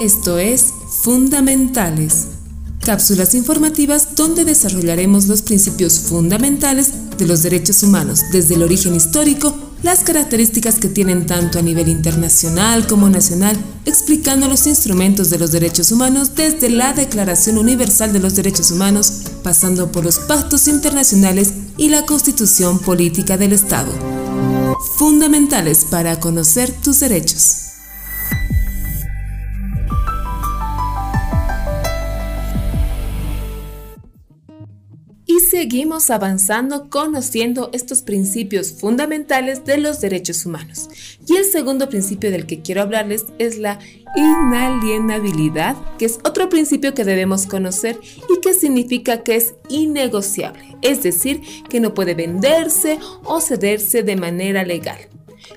Esto es Fundamentales, cápsulas informativas donde desarrollaremos los principios fundamentales de los derechos humanos desde el origen histórico, las características que tienen tanto a nivel internacional como nacional, explicando los instrumentos de los derechos humanos desde la Declaración Universal de los Derechos Humanos, pasando por los pactos internacionales y la Constitución Política del Estado. Fundamentales para conocer tus derechos. Seguimos avanzando conociendo estos principios fundamentales de los derechos humanos. Y el segundo principio del que quiero hablarles es la inalienabilidad, que es otro principio que debemos conocer y que significa que es innegociable, es decir, que no puede venderse o cederse de manera legal.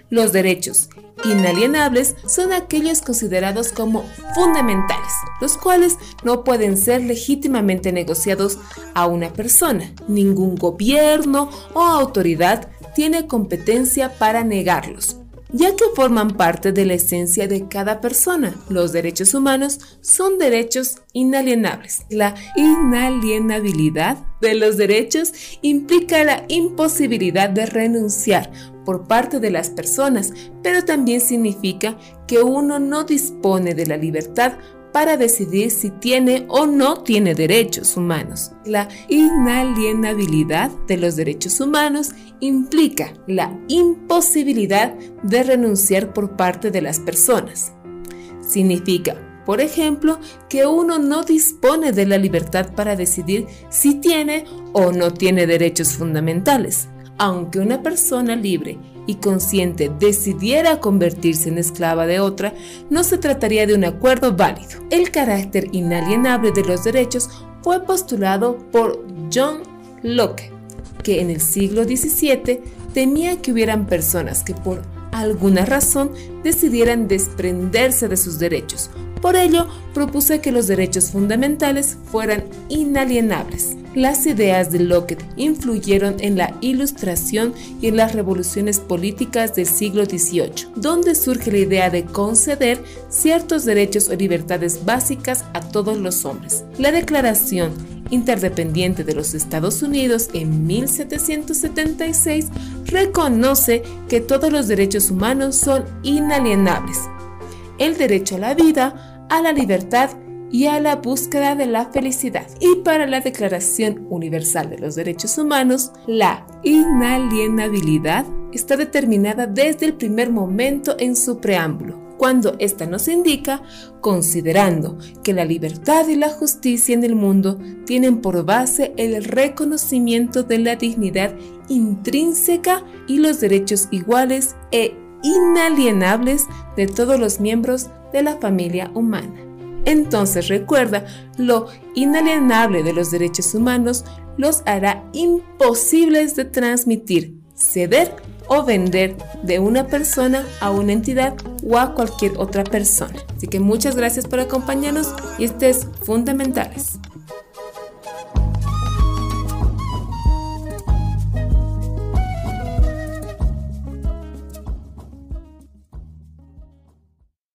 Los derechos inalienables son aquellos considerados como fundamentales, los cuales no pueden ser legítimamente negociados a una persona. Ningún gobierno o autoridad tiene competencia para negarlos, ya que forman parte de la esencia de cada persona. Los derechos humanos son derechos inalienables. La inalienabilidad de los derechos implica la imposibilidad de renunciar por parte de las personas, pero también significa que uno no dispone de la libertad para decidir si tiene o no tiene derechos humanos. La inalienabilidad de los derechos humanos implica la imposibilidad de renunciar por parte de las personas. Significa, por ejemplo, que uno no dispone de la libertad para decidir si tiene o no tiene derechos fundamentales. Aunque una persona libre y consciente decidiera convertirse en esclava de otra, no se trataría de un acuerdo válido. El carácter inalienable de los derechos fue postulado por John Locke, que en el siglo XVII temía que hubieran personas que por alguna razón decidieran desprenderse de sus derechos. Por ello, propuse que los derechos fundamentales fueran inalienables. Las ideas de Locke influyeron en la Ilustración y en las revoluciones políticas del siglo XVIII, donde surge la idea de conceder ciertos derechos o libertades básicas a todos los hombres. La Declaración Interdependiente de los Estados Unidos en 1776 reconoce que todos los derechos humanos son inalienables. El derecho a la vida, a la libertad y a la búsqueda de la felicidad. Y para la Declaración Universal de los Derechos Humanos, la inalienabilidad está determinada desde el primer momento en su preámbulo, cuando ésta nos indica, considerando que la libertad y la justicia en el mundo tienen por base el reconocimiento de la dignidad intrínseca y los derechos iguales e inalienables de todos los miembros de la familia humana. Entonces recuerda, lo inalienable de los derechos humanos los hará imposibles de transmitir, ceder o vender de una persona a una entidad o a cualquier otra persona. Así que muchas gracias por acompañarnos y estés fundamentales.